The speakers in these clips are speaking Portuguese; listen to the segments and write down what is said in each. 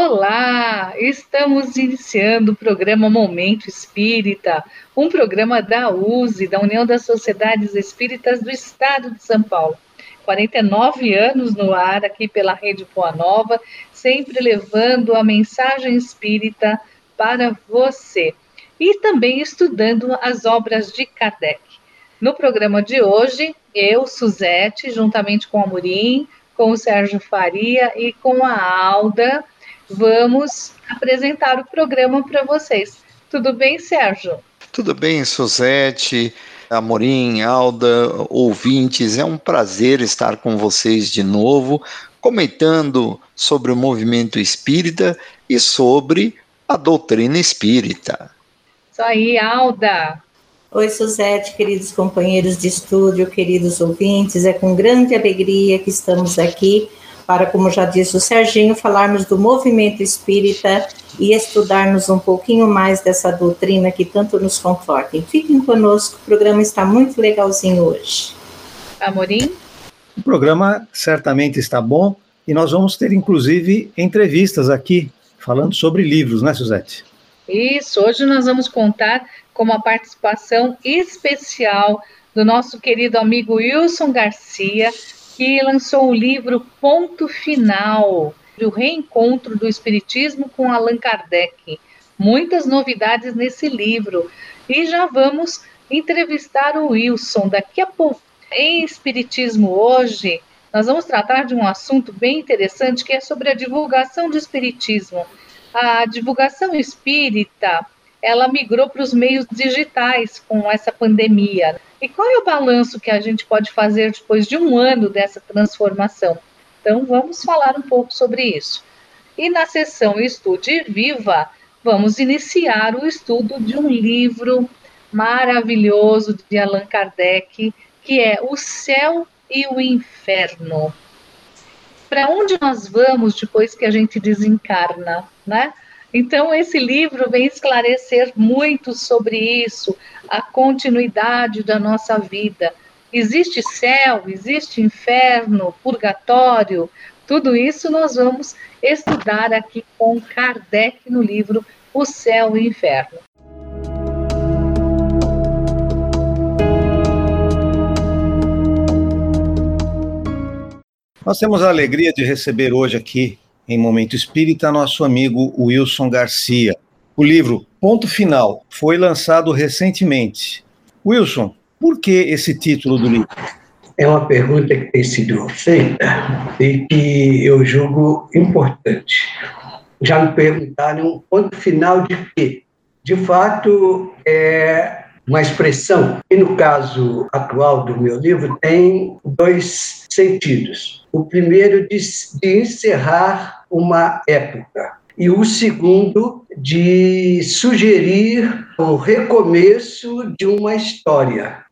Olá! Estamos iniciando o programa Momento Espírita, um programa da USE, da União das Sociedades Espíritas do Estado de São Paulo. 49 anos no ar aqui pela Rede Boa Nova, sempre levando a mensagem espírita para você. E também estudando as obras de Kardec. No programa de hoje, eu, Suzete, juntamente com a Murim, com o Sérgio Faria e com a Alda, vamos apresentar o programa para vocês. Tudo bem, Sérgio? Tudo bem, Suzete, Amorim, Alda, ouvintes. É um prazer estar com vocês de novo, comentando sobre o movimento espírita e sobre a doutrina espírita. Isso aí, Alda. Oi, Suzete, queridos companheiros de estúdio, queridos ouvintes. É com grande alegria que estamos aqui para, como já disse o Serginho, falarmos do movimento espírita e estudarmos um pouquinho mais dessa doutrina que tanto nos conforta. fiquem conosco, o programa está muito legalzinho hoje. Amorim? O programa certamente está bom e nós vamos ter, inclusive, entrevistas aqui falando sobre livros, né, Suzete? Isso, hoje nós vamos contar com uma participação especial do nosso querido amigo Wilson Garcia, que lançou o livro Ponto Final, o reencontro do Espiritismo com Allan Kardec. Muitas novidades nesse livro. E já vamos entrevistar o Wilson daqui a pouco. Em Espiritismo hoje, nós vamos tratar de um assunto bem interessante que é sobre a divulgação do Espiritismo. A divulgação espírita ela migrou para os meios digitais com essa pandemia. E qual é o balanço que a gente pode fazer depois de um ano dessa transformação? Então, vamos falar um pouco sobre isso. E na sessão Estude Viva, vamos iniciar o estudo de um livro maravilhoso de Allan Kardec, que é O Céu e o Inferno. Para onde nós vamos depois que a gente desencarna, né? Então, esse livro vem esclarecer muito sobre isso, a continuidade da nossa vida. Existe céu, existe inferno, purgatório, tudo isso nós vamos estudar aqui com Kardec no livro O Céu e o Inferno. Nós temos a alegria de receber hoje aqui em Momento Espírita, nosso amigo Wilson Garcia. O livro Ponto Final foi lançado recentemente. Wilson, por que esse título do livro? É uma pergunta que tem sido feita e que eu julgo importante. Já me perguntaram ponto final de quê? De fato, é uma expressão que, no caso atual do meu livro, tem dois sentidos. O primeiro de, de encerrar uma época. E o segundo, de sugerir o recomeço de uma história.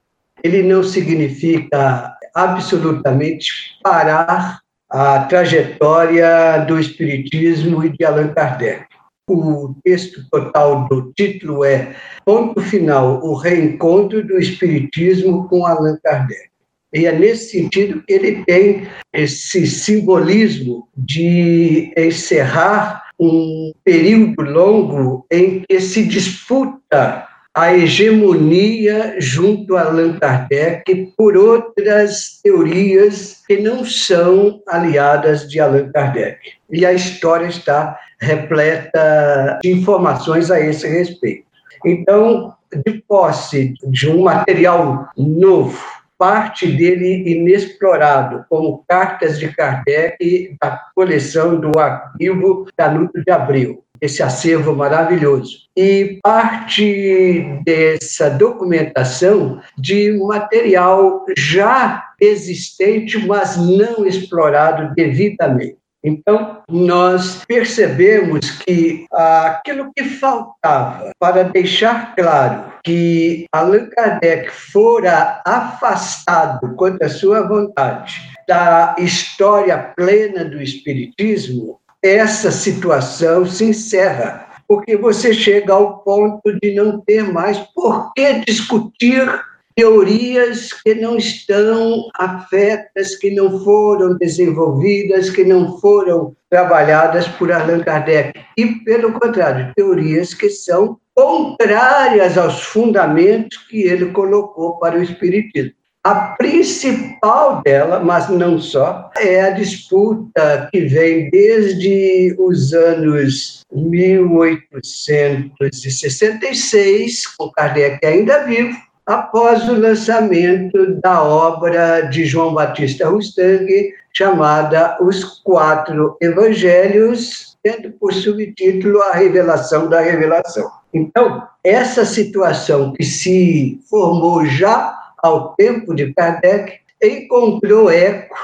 Ele não significa absolutamente parar a trajetória do Espiritismo e de Allan Kardec. O texto total do título é Ponto Final: O Reencontro do Espiritismo com Allan Kardec. E é nesse sentido que ele tem esse simbolismo de encerrar um período longo em que se disputa a hegemonia junto a Allan Kardec por outras teorias que não são aliadas de Allan Kardec. E a história está repleta de informações a esse respeito. Então, de posse de um material novo, parte dele inexplorado, como cartas de Kardec da coleção do arquivo Canuto de Abril, esse acervo maravilhoso. E parte dessa documentação de material já existente, mas não explorado devidamente. Então, nós percebemos que aquilo que faltava para deixar claro que Allan Kardec fora afastado contra sua vontade da história plena do Espiritismo, essa situação se encerra, porque você chega ao ponto de não ter mais por que discutir teorias que não estão afetas, que não foram desenvolvidas, que não foram trabalhadas por Allan Kardec. E, pelo contrário, teorias que são contrárias aos fundamentos que ele colocou para o Espiritismo. A principal dela, mas não só, é a disputa que vem desde os anos 1866, com Kardec ainda vivo, após o lançamento da obra de João Batista Rustang, chamada Os Quatro Evangelhos, tendo por subtítulo A Revelação da Revelação. Então, essa situação que se formou já ao tempo de Kardec, encontrou eco,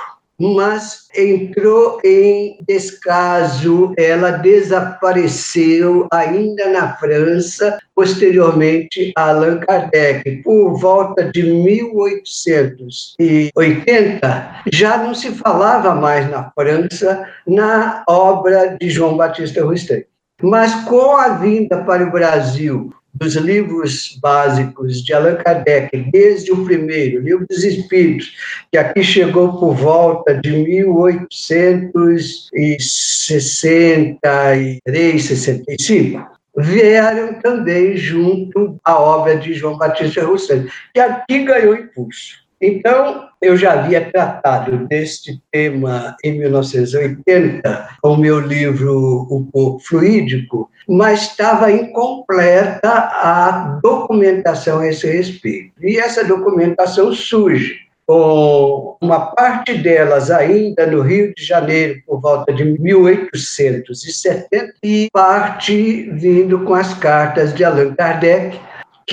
mas entrou em descaso, ela desapareceu ainda na França, posteriormente Allan Kardec. Por volta de 1880, já não se falava mais na França na obra de João Batista Rousseau. Mas com a vinda para o Brasil dos livros básicos de Allan Kardec, desde o primeiro, Livro dos Espíritos, que aqui chegou por volta de 1863, 65, vieram também junto à obra de João Batista Rousseau, que aqui ganhou impulso. Então, eu já havia tratado deste tema em 1980, com o meu livro O Corpo Fluídico, mas estava incompleta a documentação a esse respeito. E essa documentação surge com uma parte delas ainda no Rio de Janeiro, por volta de 1870, e parte vindo com as cartas de Allan Kardec,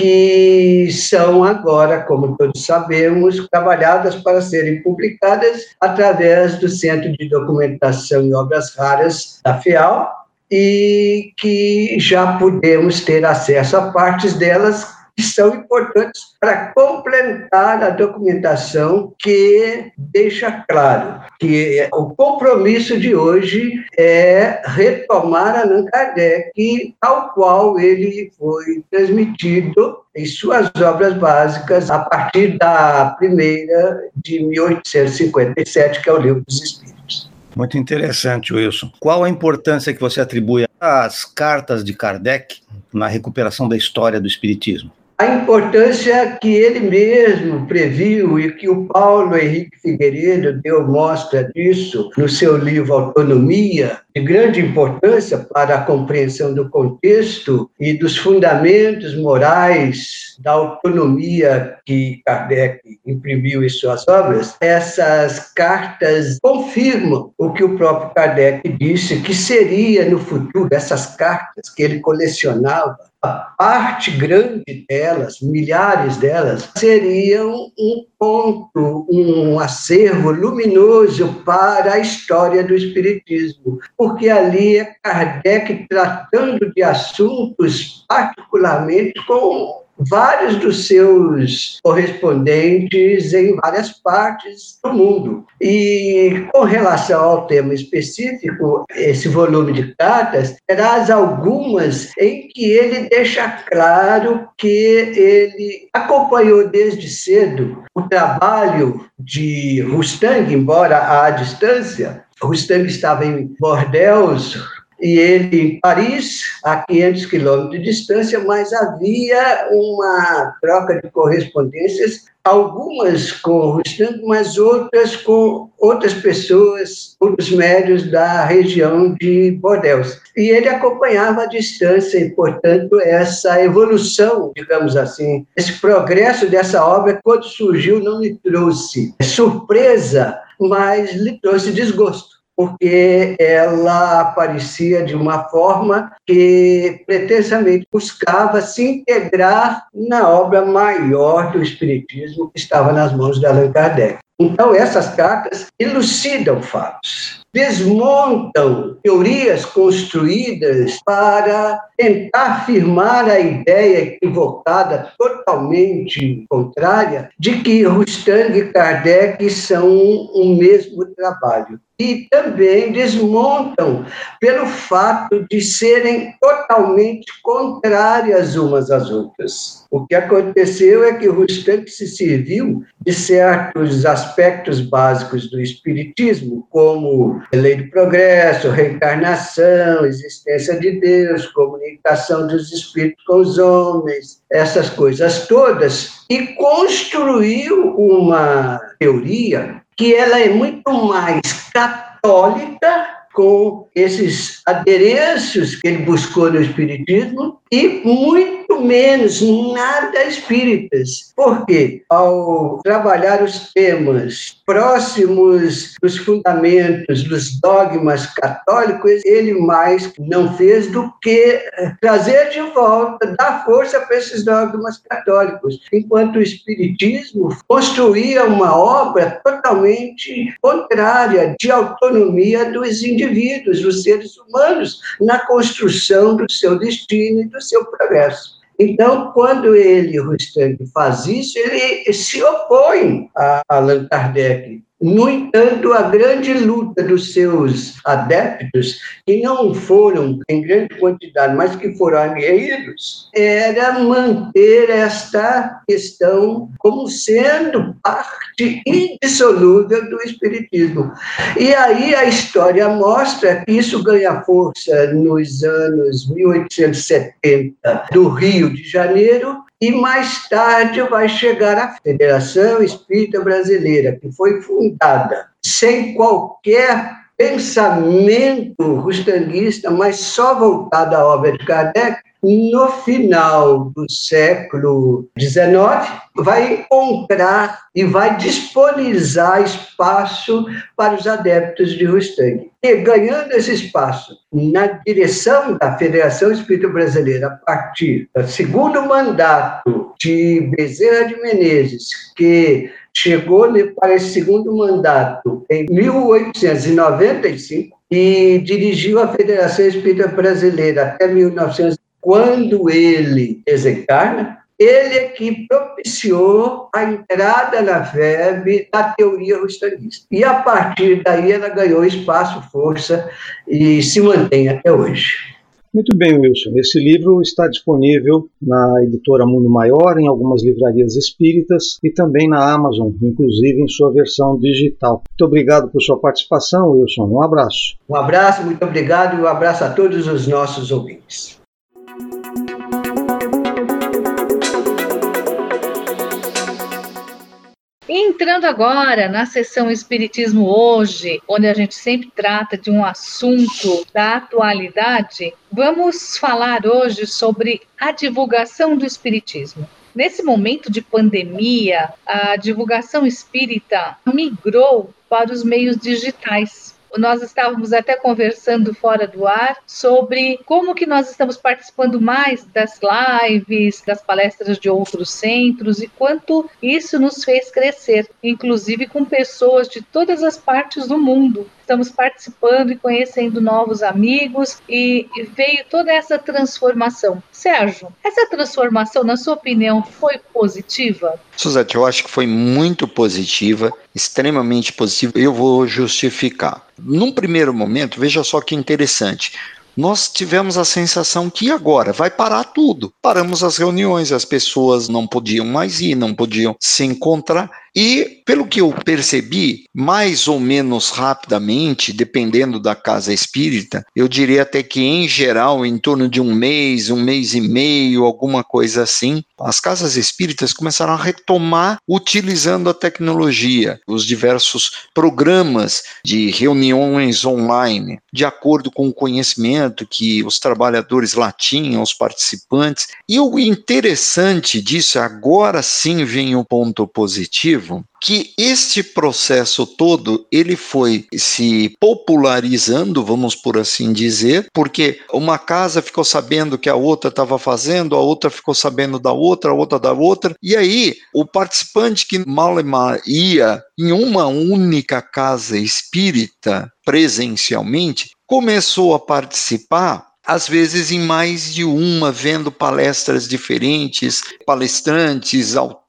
que são agora, como todos sabemos, trabalhadas para serem publicadas através do Centro de Documentação e Obras Raras da FEAL, e que já podemos ter acesso a partes delas são importantes para complementar a documentação que deixa claro que o compromisso de hoje é retomar Allan Kardec tal qual ele foi transmitido em suas obras básicas a partir da primeira de 1857, que é o Livro dos Espíritos. Muito interessante, Wilson. Qual a importância que você atribui às cartas de Kardec na recuperação da história do Espiritismo? A importância que ele mesmo previu e que o Paulo Henrique Figueiredo deu mostra disso no seu livro Autonomia, de grande importância para a compreensão do contexto e dos fundamentos morais da autonomia que Kardec imprimiu em suas obras, essas cartas confirmam o que o próprio Kardec disse que seria no futuro, essas cartas que ele colecionava, a parte grande delas, milhares delas, seriam um ponto, um acervo luminoso para a história do Espiritismo, porque ali é Kardec tratando de assuntos particularmente com vários dos seus correspondentes em várias partes do mundo. E com relação ao tema específico, esse volume de cartas traz algumas em que ele deixa claro que ele acompanhou desde cedo o trabalho de Rustang, embora à distância. Rustang estava em Bordeaux, e ele em Paris, a 500 quilômetros de distância, mas havia uma troca de correspondências, algumas com Rustam, mas outras com outras pessoas, outros médios da região de Bordeaux. E ele acompanhava a distância e, portanto, essa evolução, digamos assim, esse progresso dessa obra, quando surgiu, não lhe trouxe surpresa, mas lhe trouxe desgosto porque ela aparecia de uma forma que pretensamente buscava se integrar na obra maior do Espiritismo que estava nas mãos de Allan Kardec. Então, essas cartas elucidam fatos, desmontam teorias construídas para tentar afirmar a ideia equivocada, totalmente contrária, de que Rustang e Kardec são o mesmo trabalho. E também desmontam pelo fato de serem totalmente contrárias umas às outras. O que aconteceu é que o Rustak se serviu de certos aspectos básicos do Espiritismo, como lei do progresso, reencarnação, existência de Deus, comunicação dos espíritos com os homens, essas coisas todas, e construiu uma teoria que ela é muito mais católica com esses adereços que ele buscou no Espiritismo e muito menos nada espíritas. Porque ao trabalhar os temas próximos dos fundamentos, dos dogmas católicos, ele mais não fez do que trazer de volta, dar força para esses dogmas católicos, enquanto o espiritismo construía uma obra totalmente contrária de autonomia dos indivíduos, dos seres humanos, na construção do seu destino e do seu progresso. Então, quando ele, Rustang, faz isso, ele se opõe a Allan Kardec. No entanto, a grande luta dos seus adeptos, que não foram em grande quantidade, mas que foram aguerridos, era manter esta questão como sendo parte indissolúvel do Espiritismo. E aí a história mostra que isso ganha força nos anos 1870 do Rio de Janeiro, e mais tarde vai chegar a Federação Espírita Brasileira, que foi fundada sem qualquer pensamento rustanguista, mas só voltado à obra de Kardec, no final do século XIX, vai encontrar e vai disponibilizar espaço para os adeptos de Rustang. E ganhando esse espaço na direção da Federação Espírita Brasileira, a partir do segundo mandato de Bezerra de Menezes, que chegou para esse segundo mandato em 1895 e dirigiu a Federação Espírita Brasileira até 1900 quando ele desencarna, ele é que propiciou a entrada na FEB da teoria rustanista. E a partir daí ela ganhou espaço, força e se mantém até hoje. Muito bem, Wilson. Esse livro está disponível na editora Mundo Maior, em algumas livrarias espíritas e também na Amazon, inclusive em sua versão digital. Muito obrigado por sua participação, Wilson. Um abraço. Um abraço, muito obrigado e um abraço a todos os nossos ouvintes. Entrando agora na sessão Espiritismo hoje, onde a gente sempre trata de um assunto da atualidade, vamos falar hoje sobre a divulgação do Espiritismo. Nesse momento de pandemia, a divulgação espírita migrou para os meios digitais. Nós estávamos até conversando fora do ar sobre como que nós estamos participando mais das lives, das palestras de outros centros e quanto isso nos fez crescer, inclusive com pessoas de todas as partes do mundo estamos participando e conhecendo novos amigos e veio toda essa transformação. Sérgio, essa transformação, na sua opinião, foi positiva? Suzete, eu acho que foi muito positiva, extremamente positiva. Eu vou justificar. Num primeiro momento, veja só que interessante nós tivemos a sensação que agora vai parar tudo. Paramos as reuniões, as pessoas não podiam mais ir, não podiam se encontrar. E, pelo que eu percebi, mais ou menos rapidamente, dependendo da casa espírita, eu diria até que, em geral, em torno de um mês, um mês e meio, alguma coisa assim, as casas espíritas começaram a retomar utilizando a tecnologia, os diversos programas de reuniões online, de acordo com o conhecimento que os trabalhadores lá tinham, os participantes. E o interessante disso, agora sim vem o ponto positivo que este processo todo ele foi se popularizando, vamos por assim dizer, porque uma casa ficou sabendo que a outra estava fazendo, a outra ficou sabendo da outra, a outra da outra, e aí o participante que mal ia em uma única casa espírita presencialmente começou a participar às vezes em mais de uma, vendo palestras diferentes, palestrantes, autores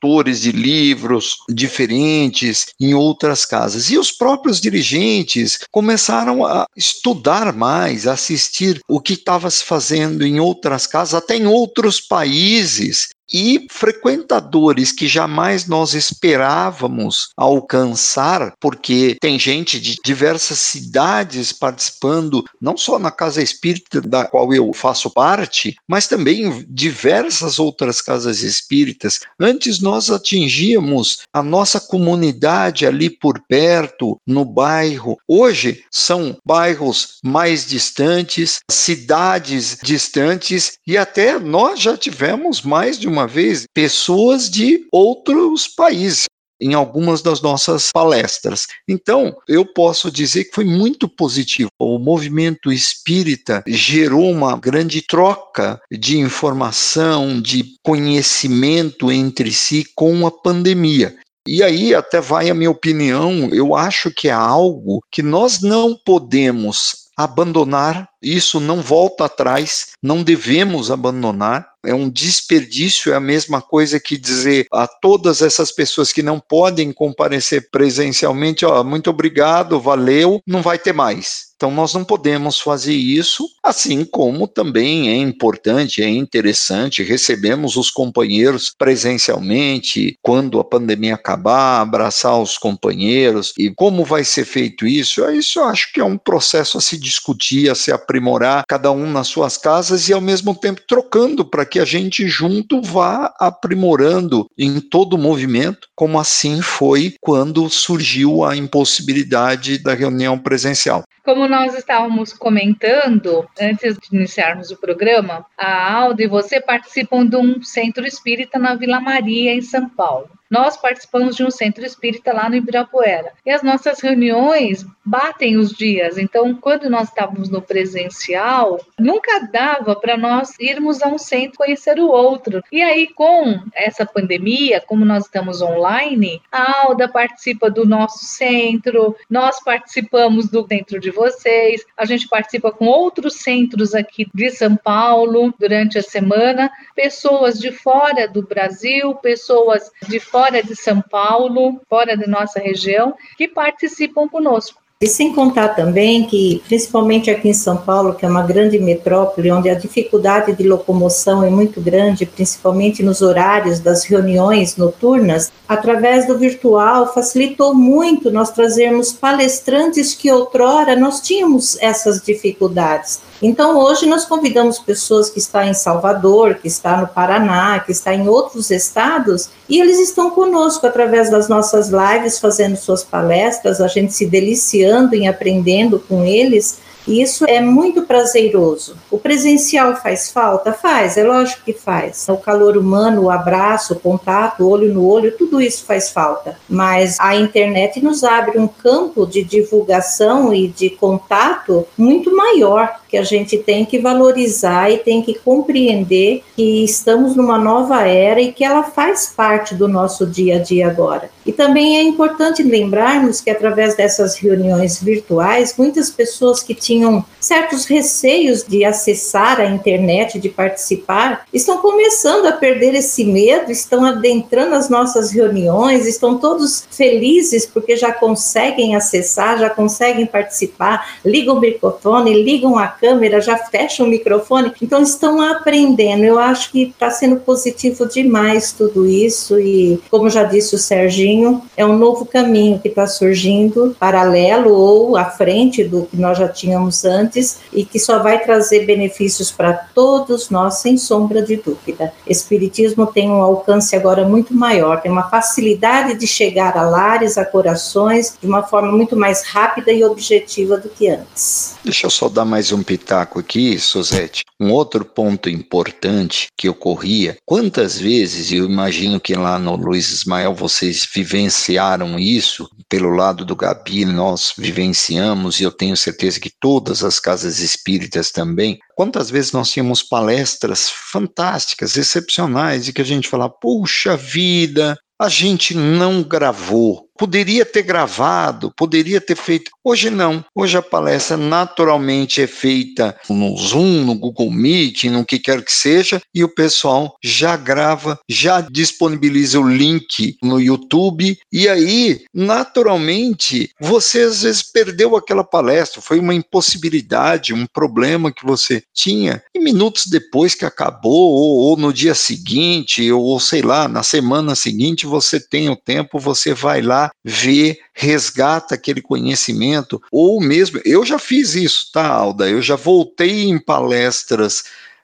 de livros diferentes em outras casas. E os próprios dirigentes começaram a estudar mais, a assistir o que estava se fazendo em outras casas, até em outros países, e frequentadores que jamais nós esperávamos alcançar, porque tem gente de diversas cidades participando, não só na Casa Espírita da qual eu faço parte, mas também diversas outras casas espíritas. Antes nós atingíamos a nossa comunidade ali por perto, no bairro. Hoje são bairros mais distantes, cidades distantes e até nós já tivemos mais de uma vez pessoas de outros países em algumas das nossas palestras. Então, eu posso dizer que foi muito positivo. O movimento espírita gerou uma grande troca de informação, de conhecimento entre si com a pandemia. E aí, até vai a minha opinião, eu acho que é algo que nós não podemos abandonar, isso não volta atrás, não devemos abandonar, é um desperdício, é a mesma coisa que dizer a todas essas pessoas que não podem comparecer presencialmente, ó, muito obrigado, valeu, não vai ter mais. Então, nós não podemos fazer isso, assim como também é importante, é interessante, recebemos os companheiros presencialmente, quando a pandemia acabar, abraçar os companheiros. E como vai ser feito isso? Isso eu acho que é um processo a se discutir, a se aprimorar, cada um nas suas casas e ao mesmo tempo trocando para que a gente junto vá aprimorando em todo o movimento, como assim foi quando surgiu a impossibilidade da reunião presencial. Como nós estávamos comentando antes de iniciarmos o programa, a Aldo e você participam de um centro espírita na Vila Maria, em São Paulo. Nós participamos de um centro espírita lá no Ibirapuera. E as nossas reuniões batem os dias. Então, quando nós estávamos no presencial, nunca dava para nós irmos a um centro conhecer o outro. E aí, com essa pandemia, como nós estamos online, a Alda participa do nosso centro, nós participamos do centro de vocês, a gente participa com outros centros aqui de São Paulo durante a semana, pessoas de fora do Brasil, pessoas de fora fora de São Paulo, fora da nossa região, que participam conosco. E sem contar também que, principalmente aqui em São Paulo, que é uma grande metrópole, onde a dificuldade de locomoção é muito grande, principalmente nos horários das reuniões noturnas, através do virtual facilitou muito nós trazermos palestrantes que outrora nós tínhamos essas dificuldades. Então, hoje nós convidamos pessoas que estão em Salvador, que está no Paraná, que está em outros estados, e eles estão conosco através das nossas lives, fazendo suas palestras, a gente se deliciando em aprendendo com eles e isso é muito prazeroso. O presencial faz falta? Faz, é lógico que faz. O calor humano, o abraço, o contato, olho no olho, tudo isso faz falta. Mas a internet nos abre um campo de divulgação e de contato muito maior que a gente tem que valorizar e tem que compreender que estamos numa nova era e que ela faz parte do nosso dia a dia agora. E também é importante lembrarmos que através dessas reuniões virtuais, muitas pessoas que tinham certos receios de acessar a internet, de participar, estão começando a perder esse medo, estão adentrando as nossas reuniões, estão todos felizes porque já conseguem acessar, já conseguem participar, ligam o microfone, ligam a câmera, já fecham o microfone, então estão aprendendo. Eu acho que está sendo positivo demais tudo isso e, como já disse o Serginho, é um novo caminho que está surgindo, paralelo ou à frente do que nós já tínhamos antes e que só vai trazer benefícios para todos nós, sem sombra de dúvida. Espiritismo tem um alcance agora muito maior, tem uma facilidade de chegar a lares, a corações, de uma forma muito mais rápida e objetiva do que antes. Deixa eu só dar mais um pitaco aqui, Suzete. Um outro ponto importante que ocorria, quantas vezes, eu imagino que lá no Luiz Ismael vocês vivenciaram isso, pelo lado do Gabi nós vivenciamos, e eu tenho certeza que todas as casas espíritas também, quantas vezes nós tínhamos palestras fantásticas, excepcionais, e que a gente falava, puxa vida, a gente não gravou poderia ter gravado, poderia ter feito. Hoje não. Hoje a palestra naturalmente é feita no Zoom, no Google Meet, no que quer que seja, e o pessoal já grava, já disponibiliza o link no YouTube, e aí, naturalmente, você às vezes perdeu aquela palestra, foi uma impossibilidade, um problema que você tinha, e minutos depois que acabou, ou, ou no dia seguinte, ou sei lá, na semana seguinte, você tem o tempo, você vai lá, vê, resgata aquele conhecimento, ou mesmo, eu já fiz isso, tá, Alda? Eu já voltei em palestras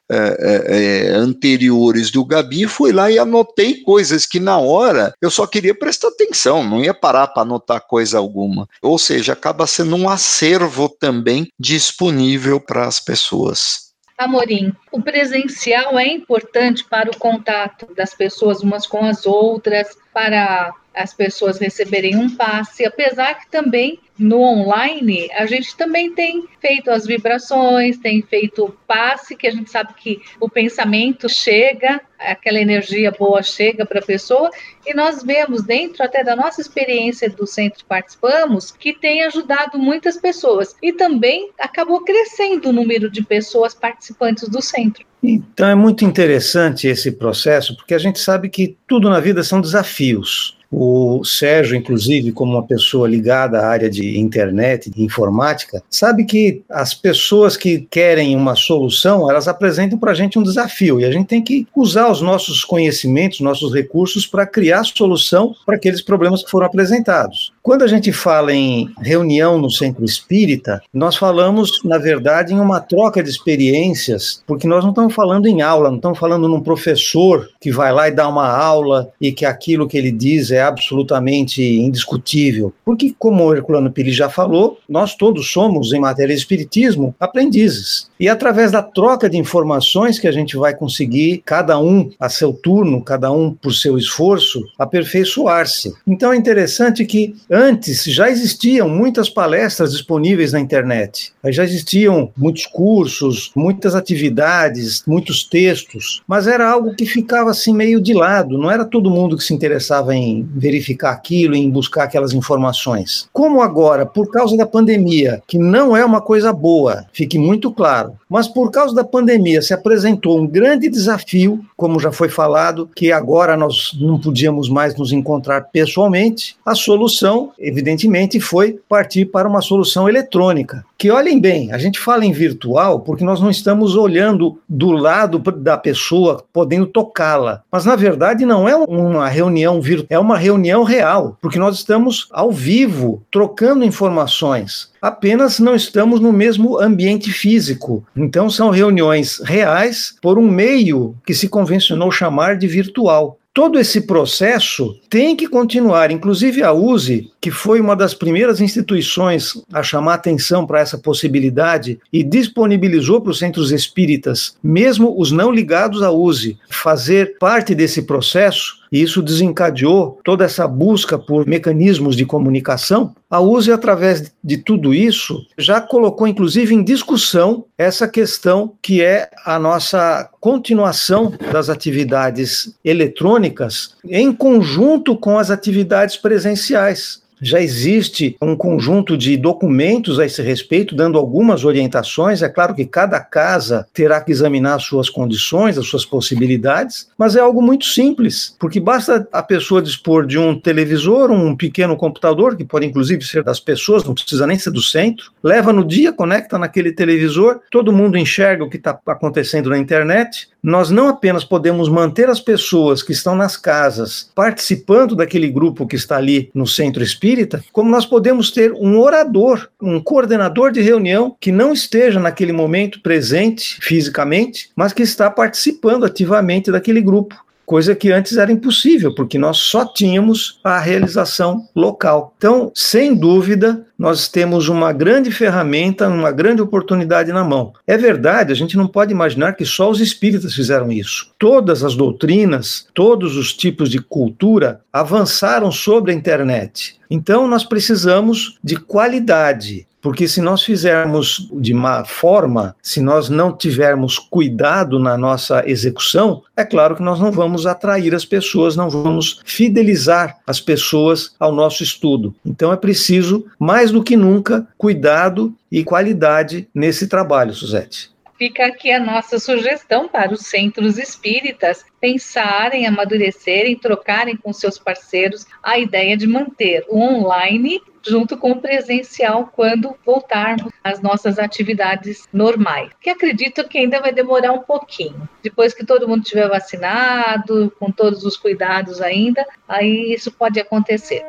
é, é, anteriores do Gabi, fui lá e anotei coisas que na hora eu só queria prestar atenção, não ia parar para anotar coisa alguma. Ou seja, acaba sendo um acervo também disponível para as pessoas. Amorim, o presencial é importante para o contato das pessoas umas com as outras, para as pessoas receberem um passe, apesar que também no online a gente também tem feito as vibrações, tem feito passe, que a gente sabe que o pensamento chega, aquela energia boa chega para a pessoa, e nós vemos dentro até da nossa experiência do centro participamos, que tem ajudado muitas pessoas e também acabou crescendo o número de pessoas participantes do centro. Então é muito interessante esse processo, porque a gente sabe que tudo na vida são desafios. O Sérgio, inclusive, como uma pessoa ligada à área de internet, de informática, sabe que as pessoas que querem uma solução, elas apresentam para a gente um desafio e a gente tem que usar os nossos conhecimentos, nossos recursos para criar solução para aqueles problemas que foram apresentados. Quando a gente fala em reunião no centro espírita, nós falamos, na verdade, em uma troca de experiências, porque nós não estamos falando em aula, não estamos falando num professor que vai lá e dá uma aula e que aquilo que ele diz é é absolutamente indiscutível. Porque, como o Herculano Pires já falou, nós todos somos, em matéria de espiritismo, aprendizes. E através da troca de informações que a gente vai conseguir, cada um a seu turno, cada um por seu esforço, aperfeiçoar-se. Então é interessante que antes já existiam muitas palestras disponíveis na internet, já existiam muitos cursos, muitas atividades, muitos textos, mas era algo que ficava assim meio de lado, não era todo mundo que se interessava verificar aquilo, em buscar aquelas informações. Como agora, por causa da pandemia, que não é uma coisa boa, fique muito claro, mas por causa da pandemia se apresentou um grande desafio, como já foi falado, que agora nós não podíamos mais nos encontrar pessoalmente, a solução, evidentemente, foi partir para uma solução eletrônica. Que olhem bem, a gente fala em virtual porque nós não estamos olhando do lado da pessoa, podendo tocá-la. Mas na verdade não é uma reunião virtual, é uma reunião real, porque nós estamos ao vivo, trocando informações. Apenas não estamos no mesmo ambiente físico. Então, são reuniões reais por um meio que se convencionou chamar de virtual todo esse processo tem que continuar. Inclusive a USE, que foi uma das primeiras instituições a chamar atenção para essa possibilidade e disponibilizou para os centros espíritas, mesmo os não ligados à USE, fazer parte desse processo, e isso desencadeou toda essa busca por mecanismos de comunicação. A USE, através de tudo isso, já colocou inclusive em discussão essa questão que é a nossa continuação das atividades eletrônicas em conjunto com as atividades presenciais já existe um conjunto de documentos a esse respeito, dando algumas orientações. É claro que cada casa terá que examinar as suas condições, as suas possibilidades, mas é algo muito simples, porque basta a pessoa dispor de um televisor, um pequeno computador, que pode inclusive ser das pessoas, não precisa nem ser do centro, leva no dia, conecta naquele televisor, todo mundo enxerga o que está acontecendo na internet. Nós não apenas podemos manter as pessoas que estão nas casas participando daquele grupo que está ali no centro espírita, como nós podemos ter um orador, um coordenador de reunião que não esteja naquele momento presente fisicamente, mas que está participando ativamente daquele grupo coisa que antes era impossível, porque nós só tínhamos a realização local. Então, sem dúvida, nós temos uma grande ferramenta, uma grande oportunidade na mão. É verdade, a gente não pode imaginar que só os espíritas fizeram isso. Todas as doutrinas, todos os tipos de cultura avançaram sobre a internet. Então, nós precisamos de qualidade. Porque se nós fizermos de má forma, se nós não tivermos cuidado na nossa execução, é claro que nós não vamos atrair as pessoas, não vamos fidelizar as pessoas ao nosso estudo. Então é preciso, mais do que nunca, cuidado e qualidade nesse trabalho, Suzete. Fica aqui a nossa sugestão para os centros espíritas pensarem, amadurecerem, trocarem com seus parceiros a ideia de manter o online junto com o presencial quando voltarmos às nossas atividades normais. Que acredito que ainda vai demorar um pouquinho. Depois que todo mundo estiver vacinado, com todos os cuidados ainda, aí isso pode acontecer.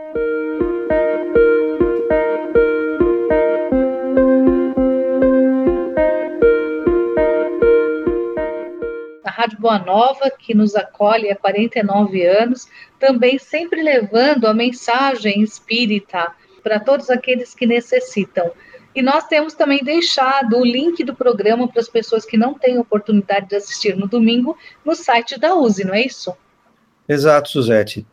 Rádio Boa Nova, que nos acolhe há 49 anos, também sempre levando a mensagem espírita para todos aqueles que necessitam. E nós temos também deixado o link do programa para as pessoas que não têm oportunidade de assistir no domingo no site da USE, não é isso? Exato, Suzete.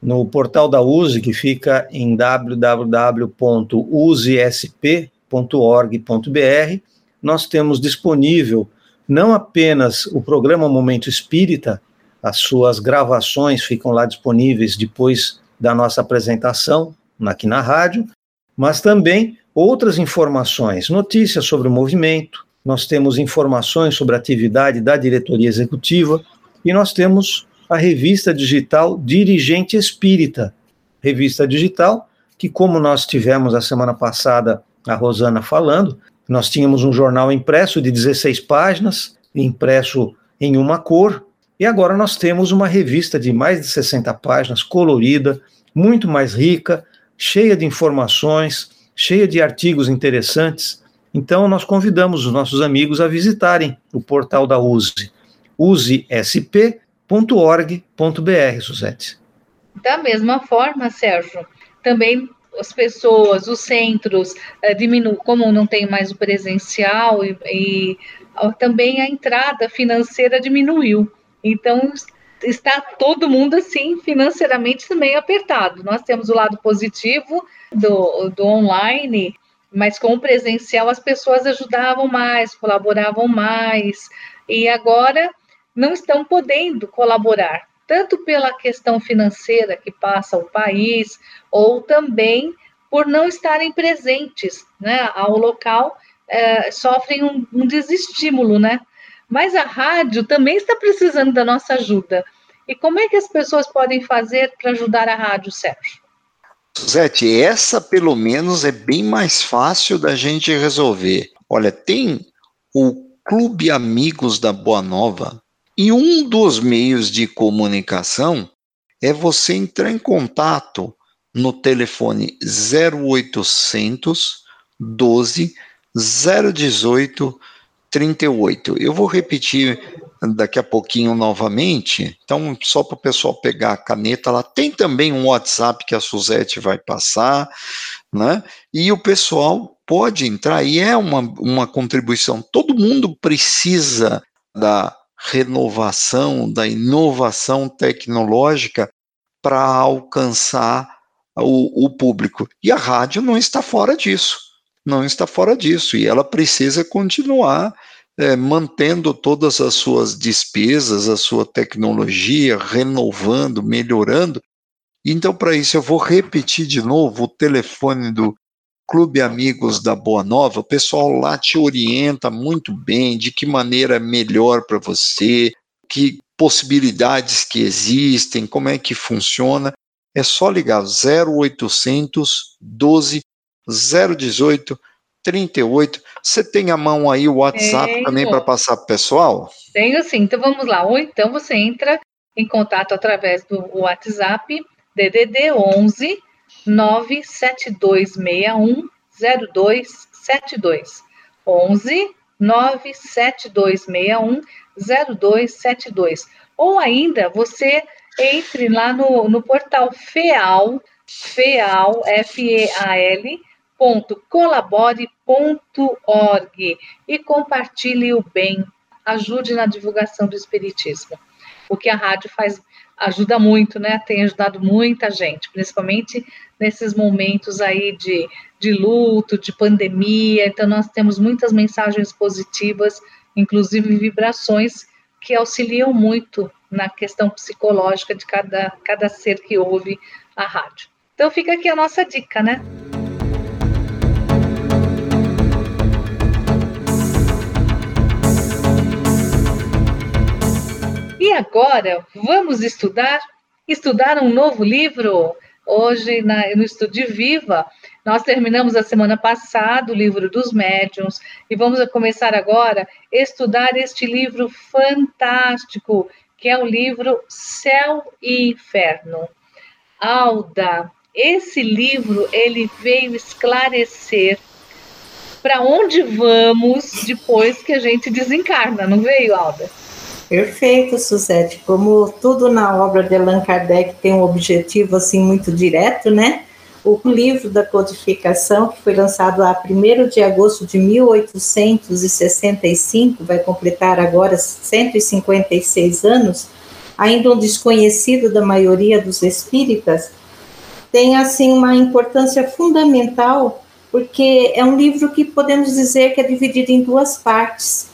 No portal da USE, que fica em www.usesp.org.br, nós temos disponível não apenas o programa Momento Espírita, as suas gravações ficam lá disponíveis depois da nossa apresentação aqui na rádio, mas também outras informações, notícias sobre o movimento, nós temos informações sobre a atividade da diretoria executiva e nós temos a revista digital Dirigente Espírita, revista digital que, como nós tivemos a semana passada a Rosana falando, nós tínhamos um jornal impresso de 16 páginas, impresso em uma cor, e agora nós temos uma revista de mais de 60 páginas, colorida, muito mais rica, cheia de informações, cheia de artigos interessantes. Então, nós convidamos os nossos amigos a visitarem o portal da USE, usesp.org.br, Suzete. Da mesma forma, Sérgio, também as pessoas, os centros é, diminuem, como não tem mais o presencial e, e também a entrada financeira diminuiu. Então está todo mundo assim financeiramente também apertado. Nós temos o lado positivo do, do online, mas com o presencial as pessoas ajudavam mais, colaboravam mais, e agora não estão podendo colaborar tanto pela questão financeira que passa o país, ou também por não estarem presentes né, ao local, é, sofrem um, um desestímulo, né? Mas a rádio também está precisando da nossa ajuda. E como é que as pessoas podem fazer para ajudar a rádio, Sérgio? Suzete, essa pelo menos é bem mais fácil da gente resolver. Olha, tem o Clube Amigos da Boa Nova, e um dos meios de comunicação é você entrar em contato no telefone 0800 12 018 38. Eu vou repetir daqui a pouquinho novamente, então só para o pessoal pegar a caneta lá. Tem também um WhatsApp que a Suzete vai passar, né? E o pessoal pode entrar, e é uma, uma contribuição. Todo mundo precisa da renovação, da inovação tecnológica para alcançar o, o, público. E a rádio não está fora disso, não está fora disso, e ela precisa continuar é, mantendo todas as suas despesas, a sua tecnologia, renovando, melhorando. Então, para isso, eu vou repetir de novo o telefone do Clube Amigos da Boa Nova, o pessoal lá te orienta muito bem de que maneira é melhor para você, que possibilidades que existem, como é que funciona. É só ligar 0800 12 018 38. Você tem a mão aí o WhatsApp Tenho. também para passar para o pessoal? Tenho sim. Então vamos lá. Ou então você entra em contato através do WhatsApp DDD 11 97261 0272. 11 97261 0272. Ou ainda você entre lá no, no portal FEAL, FEAL, F-E-A-L, colabore.org e compartilhe o bem, ajude na divulgação do Espiritismo. o que a rádio faz ajuda muito, né? Tem ajudado muita gente, principalmente nesses momentos aí de, de luto, de pandemia. Então, nós temos muitas mensagens positivas, inclusive vibrações, que auxiliam muito na questão psicológica de cada, cada ser que ouve a rádio. Então, fica aqui a nossa dica, né? E agora, vamos estudar? Estudar um novo livro? Hoje, na, no Estúdio Viva, nós terminamos a semana passada o livro dos médiuns e vamos começar agora a estudar este livro fantástico, que é o livro Céu e Inferno. Alda, esse livro ele veio esclarecer para onde vamos depois que a gente desencarna, não veio, Alda? Perfeito, Suzete. Como tudo na obra de Allan Kardec tem um objetivo assim muito direto, né? O livro da codificação, que foi lançado a 1 de agosto de 1865, vai completar agora 156 anos, ainda um desconhecido da maioria dos espíritas, tem assim uma importância fundamental, porque é um livro que podemos dizer que é dividido em duas partes.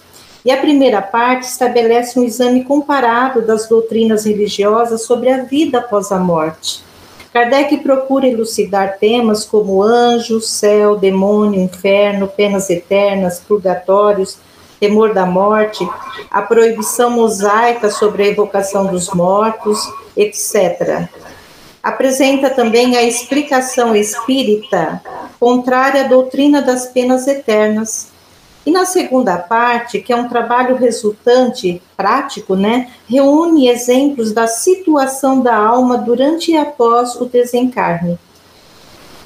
E a primeira parte estabelece um exame comparado das doutrinas religiosas sobre a vida após a morte. Kardec procura elucidar temas como anjo, céu, demônio, inferno, penas eternas, purgatórios, temor da morte, a proibição mosaica sobre a evocação dos mortos, etc. Apresenta também a explicação espírita contrária à doutrina das penas eternas, e na segunda parte, que é um trabalho resultante, prático, né, reúne exemplos da situação da alma durante e após o desencarne.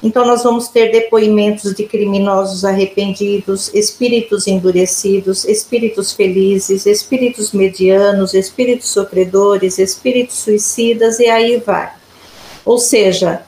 Então, nós vamos ter depoimentos de criminosos arrependidos, espíritos endurecidos, espíritos felizes, espíritos medianos, espíritos sofredores, espíritos suicidas, e aí vai. Ou seja,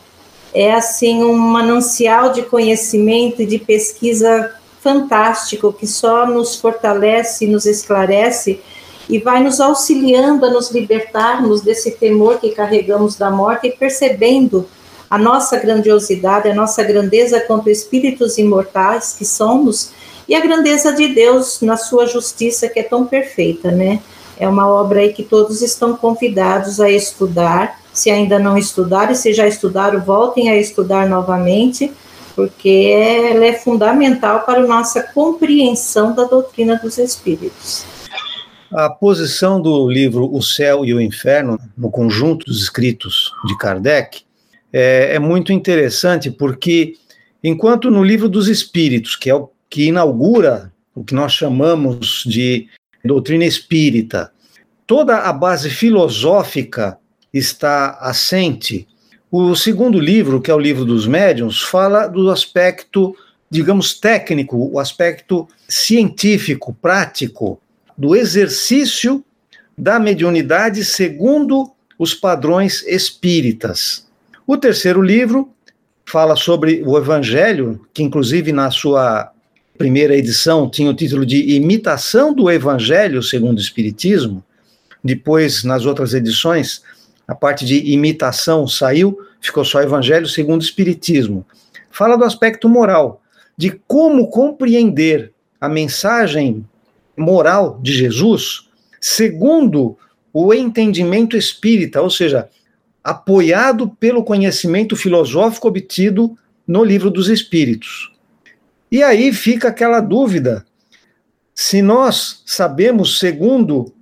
é assim um manancial de conhecimento e de pesquisa fantástico que só nos fortalece, nos esclarece e vai nos auxiliando a nos libertarmos desse temor que carregamos da morte e percebendo a nossa grandiosidade, a nossa grandeza quanto espíritos imortais que somos e a grandeza de Deus na sua justiça que é tão perfeita, né? É uma obra aí que todos estão convidados a estudar. Se ainda não estudaram, se já estudaram, voltem a estudar novamente porque ela é fundamental para a nossa compreensão da doutrina dos espíritos. A posição do livro O Céu e o Inferno, no conjunto dos escritos de Kardec, é, é muito interessante porque, enquanto no livro dos Espíritos, que é o que inaugura o que nós chamamos de doutrina espírita, toda a base filosófica está assente o segundo livro, que é o livro dos médiuns, fala do aspecto, digamos, técnico, o aspecto científico, prático, do exercício da mediunidade segundo os padrões espíritas. O terceiro livro fala sobre o Evangelho, que inclusive na sua primeira edição tinha o título de Imitação do Evangelho segundo o Espiritismo. Depois, nas outras edições, a parte de imitação saiu, ficou só Evangelho segundo o Espiritismo. Fala do aspecto moral, de como compreender a mensagem moral de Jesus segundo o entendimento espírita, ou seja, apoiado pelo conhecimento filosófico obtido no livro dos Espíritos. E aí fica aquela dúvida: se nós sabemos, segundo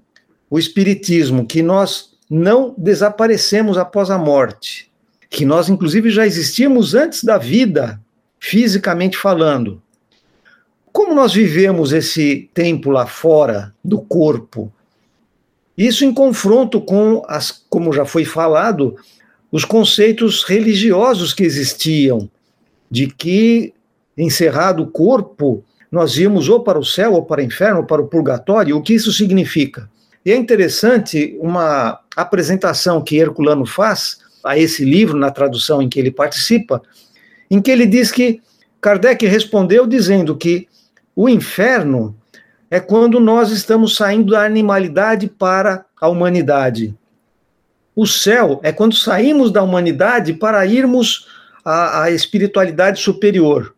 o Espiritismo, que nós não desaparecemos após a morte, que nós, inclusive, já existíamos antes da vida, fisicamente falando. Como nós vivemos esse tempo lá fora do corpo? Isso em confronto com as, como já foi falado, os conceitos religiosos que existiam, de que encerrado o corpo, nós íamos ou para o céu, ou para o inferno, ou para o purgatório. O que isso significa? E é interessante uma apresentação que Herculano faz a esse livro, na tradução em que ele participa, em que ele diz que Kardec respondeu dizendo que o inferno é quando nós estamos saindo da animalidade para a humanidade. O céu é quando saímos da humanidade para irmos à, à espiritualidade superior.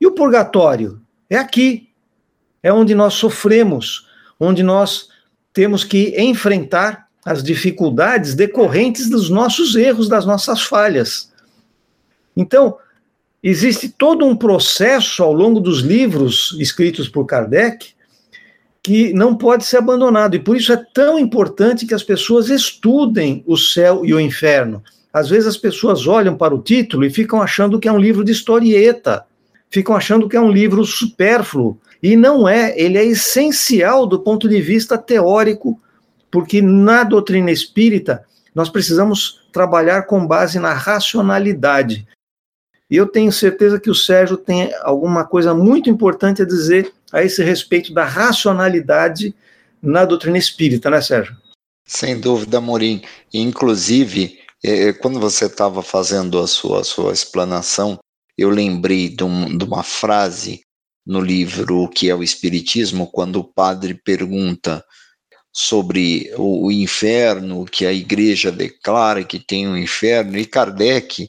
E o purgatório? É aqui. É onde nós sofremos, onde nós temos que enfrentar as dificuldades decorrentes dos nossos erros, das nossas falhas. Então, existe todo um processo ao longo dos livros escritos por Kardec que não pode ser abandonado. E por isso é tão importante que as pessoas estudem o céu e o inferno. Às vezes as pessoas olham para o título e ficam achando que é um livro de historieta, ficam achando que é um livro supérfluo. E não é, ele é essencial do ponto de vista teórico, porque na doutrina espírita nós precisamos trabalhar com base na racionalidade. E eu tenho certeza que o Sérgio tem alguma coisa muito importante a dizer a esse respeito da racionalidade na doutrina espírita, né, Sérgio? Sem dúvida, Morim. Inclusive, é, quando você estava fazendo a sua, a sua explanação, eu lembrei de, um, de uma frase no livro que é o Espiritismo, quando o padre pergunta sobre o, o inferno, que a igreja declara que tem um inferno, e Kardec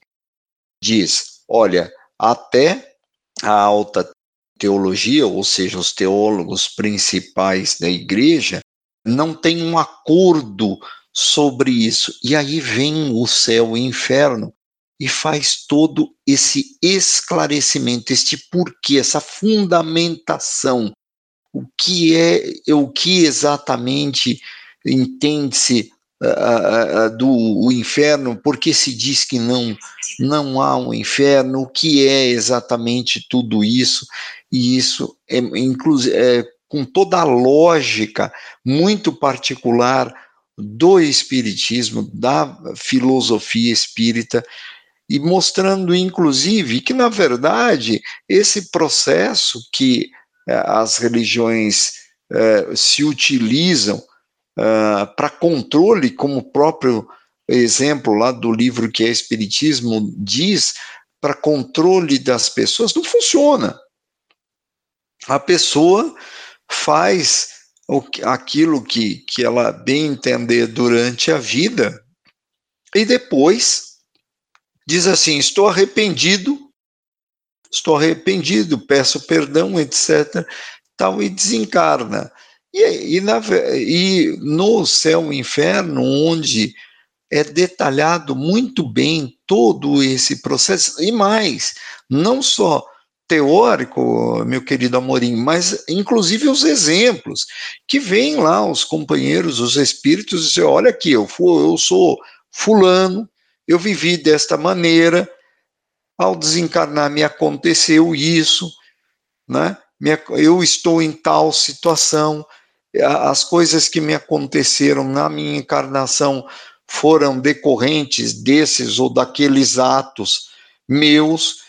diz: olha, até a alta teologia, ou seja, os teólogos principais da igreja, não tem um acordo sobre isso. E aí vem o céu e o inferno e faz todo esse esclarecimento, este porquê, essa fundamentação. O que é, o que exatamente entende-se uh, uh, do o inferno, porque se diz que não, não há um inferno, o que é exatamente tudo isso, e isso é, inclusive, é, com toda a lógica muito particular do espiritismo, da filosofia espírita, e mostrando, inclusive, que, na verdade, esse processo que as religiões se utilizam uh, para controle, como o próprio exemplo lá do livro que é Espiritismo diz, para controle das pessoas, não funciona. A pessoa faz o, aquilo que, que ela bem entender durante a vida e depois diz assim: estou arrependido, estou arrependido, peço perdão, etc. Tal, e desencarna. E, e, na, e no céu e inferno, onde é detalhado muito bem todo esse processo, e mais, não só teórico, meu querido Amorim, mas inclusive os exemplos, que vêm lá os companheiros, os espíritos, e dizem, olha aqui, eu, eu sou fulano, eu vivi desta maneira, ao desencarnar me aconteceu isso, né? eu estou em tal situação, as coisas que me aconteceram na minha encarnação foram decorrentes desses ou daqueles atos meus.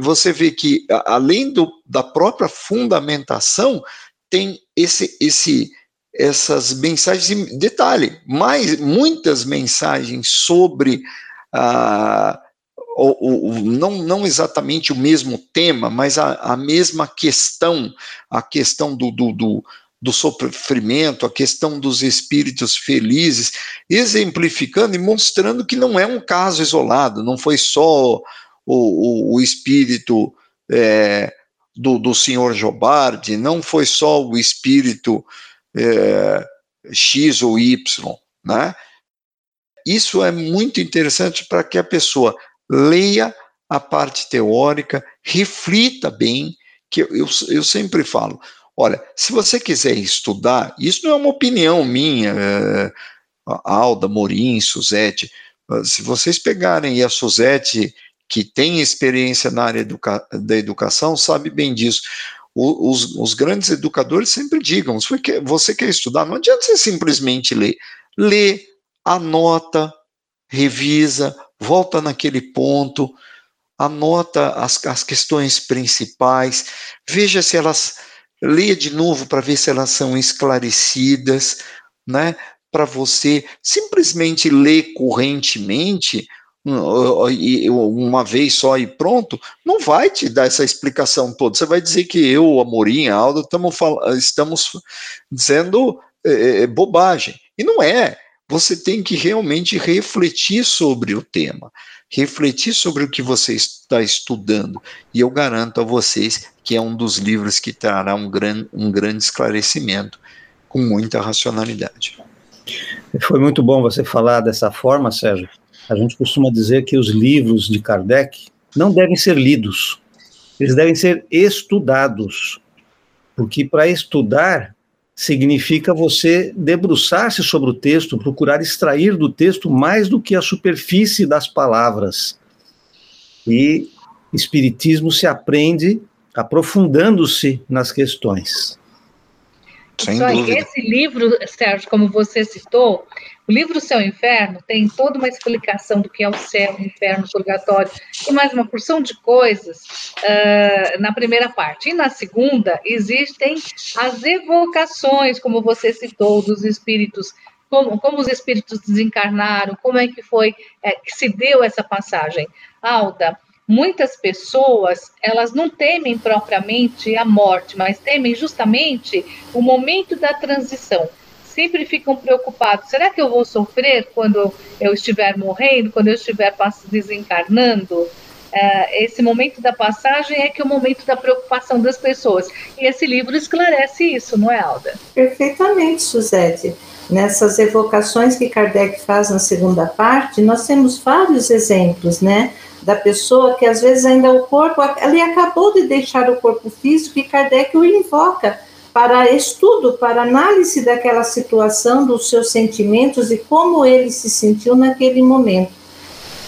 Você vê que, além do, da própria fundamentação, tem esse, esse, essas mensagens, detalhe, mais, muitas mensagens sobre. Ah, o, o, não, não exatamente o mesmo tema, mas a, a mesma questão, a questão do, do, do do sofrimento, a questão dos espíritos felizes, exemplificando e mostrando que não é um caso isolado, não foi só o, o, o espírito é, do, do senhor Jobardi, não foi só o espírito é, X ou Y, né? Isso é muito interessante para que a pessoa leia a parte teórica, reflita bem, que eu, eu sempre falo, Olha, se você quiser estudar, isso não é uma opinião minha, é, Alda, Morim, Suzete. Se vocês pegarem a Suzete, que tem experiência na área educa da educação, sabe bem disso. Os, os, grandes educadores sempre digam: você quer estudar, não adianta você simplesmente ler. Lê, anota, revisa, volta naquele ponto, anota as, as questões principais, veja se elas leia de novo para ver se elas são esclarecidas, né? Para você simplesmente ler correntemente, uma vez só e pronto, não vai te dar essa explicação toda. Você vai dizer que eu, a Morim, a Alda, estamos dizendo é, bobagem. E não é. Você tem que realmente refletir sobre o tema, refletir sobre o que você está estudando. E eu garanto a vocês que é um dos livros que trará um, gran, um grande esclarecimento, com muita racionalidade. Foi muito bom você falar dessa forma, Sérgio, a gente costuma dizer que os livros de Kardec não devem ser lidos, eles devem ser estudados, porque para estudar significa você debruçar-se sobre o texto, procurar extrair do texto mais do que a superfície das palavras. E espiritismo se aprende aprofundando-se nas questões. Sem dúvida. Esse livro, Sérgio, como você citou, o livro Céu e Inferno tem toda uma explicação do que é o céu, o inferno, o purgatório, e mais uma porção de coisas uh, na primeira parte. E na segunda, existem as evocações, como você citou, dos espíritos como, como, os espíritos desencarnaram, como é que foi é, que se deu essa passagem. Alda, muitas pessoas, elas não temem propriamente a morte, mas temem justamente o momento da transição sempre ficam preocupados: será que eu vou sofrer quando eu estiver morrendo, quando eu estiver desencarnando? Uh, esse momento da passagem é que é o momento da preocupação das pessoas. E esse livro esclarece isso, não é, Alda? Perfeitamente, Suzete. Nessas evocações que Kardec faz na segunda parte, nós temos vários exemplos, né? Da pessoa que às vezes ainda o corpo, ele acabou de deixar o corpo físico e Kardec o invoca para estudo, para análise daquela situação, dos seus sentimentos e como ele se sentiu naquele momento.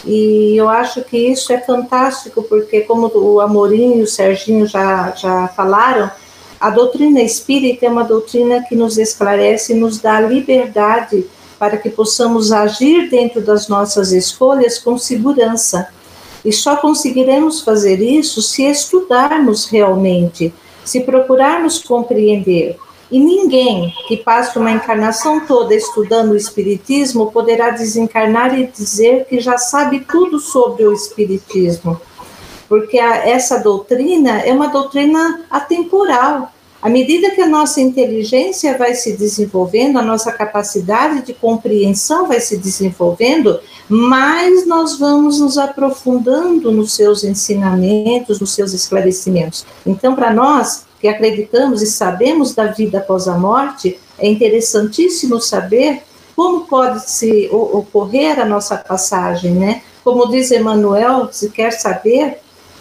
E eu acho que isso é fantástico, porque, como o Amorim e o Serginho já, já falaram, a doutrina espírita é uma doutrina que nos esclarece e nos dá liberdade para que possamos agir dentro das nossas escolhas com segurança. E só conseguiremos fazer isso se estudarmos realmente se procurarmos compreender. E ninguém que passe uma encarnação toda estudando o Espiritismo poderá desencarnar e dizer que já sabe tudo sobre o Espiritismo, porque a, essa doutrina é uma doutrina atemporal. À medida que a nossa inteligência vai se desenvolvendo, a nossa capacidade de compreensão vai se desenvolvendo, mais nós vamos nos aprofundando nos seus ensinamentos, nos seus esclarecimentos. Então, para nós que acreditamos e sabemos da vida após a morte, é interessantíssimo saber como pode se ocorrer a nossa passagem, né? Como diz Emmanuel, se quer saber,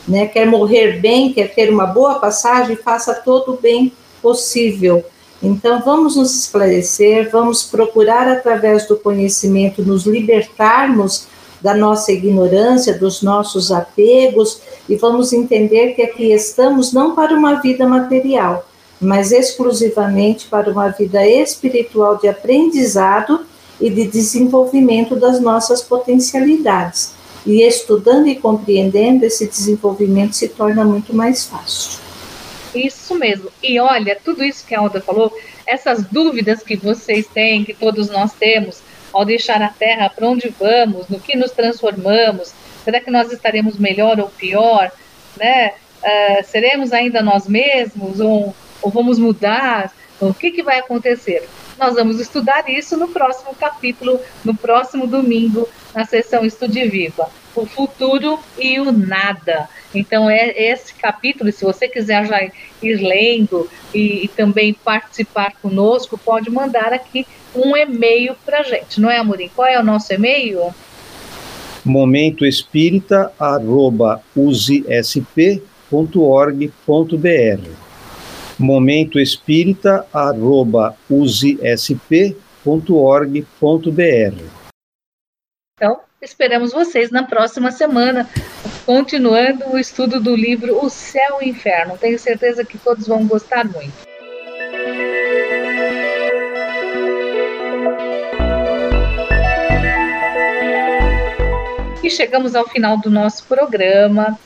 né, quer morrer bem, quer ter uma boa passagem, faça todo o bem possível. Então, vamos nos esclarecer, vamos procurar, através do conhecimento, nos libertarmos da nossa ignorância, dos nossos apegos, e vamos entender que aqui estamos não para uma vida material, mas exclusivamente para uma vida espiritual de aprendizado e de desenvolvimento das nossas potencialidades. E estudando e compreendendo, esse desenvolvimento se torna muito mais fácil. Isso mesmo. E olha, tudo isso que a Alda falou, essas dúvidas que vocês têm, que todos nós temos, ao deixar a Terra, para onde vamos, no que nos transformamos, será que nós estaremos melhor ou pior, né? Uh, seremos ainda nós mesmos ou, ou vamos mudar? O que, que vai acontecer? Nós vamos estudar isso no próximo capítulo, no próximo domingo, na sessão Estude Viva. O futuro e o nada. Então, é esse capítulo, se você quiser já ir lendo e, e também participar conosco, pode mandar aqui um e-mail para gente, não é, Amorim? Qual é o nosso e-mail? momentoespírita.usesp.org.br momentoespírita.usesp.org.br Então, esperamos vocês na próxima semana, continuando o estudo do livro O Céu e o Inferno. Tenho certeza que todos vão gostar muito. E chegamos ao final do nosso programa.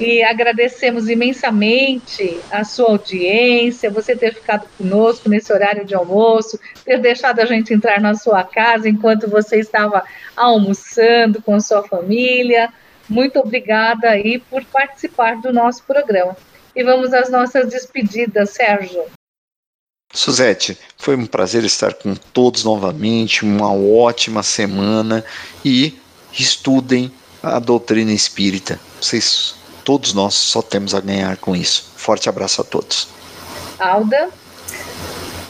E agradecemos imensamente a sua audiência, você ter ficado conosco nesse horário de almoço, ter deixado a gente entrar na sua casa enquanto você estava almoçando com sua família. Muito obrigada aí por participar do nosso programa. E vamos às nossas despedidas, Sérgio. Suzete, foi um prazer estar com todos novamente, uma ótima semana e estudem a doutrina espírita. Vocês, todos nós, só temos a ganhar com isso. Forte abraço a todos. Alda.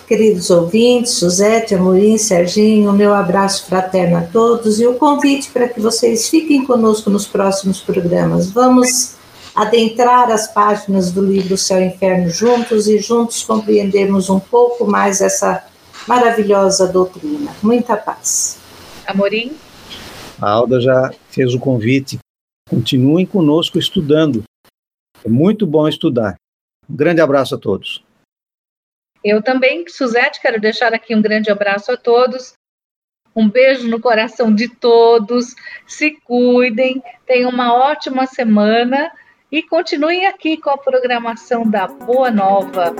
Queridos ouvintes, Suzete, Amorim, Serginho, meu abraço fraterno a todos e o convite para que vocês fiquem conosco nos próximos programas. Vamos adentrar as páginas do livro Céu e Inferno juntos e juntos compreendermos um pouco mais essa maravilhosa doutrina. Muita paz. Amorim? A Alda já fez o convite. Continuem conosco estudando. É muito bom estudar. Um grande abraço a todos. Eu também, Suzete, quero deixar aqui um grande abraço a todos. Um beijo no coração de todos. Se cuidem, tenham uma ótima semana e continuem aqui com a programação da Boa Nova.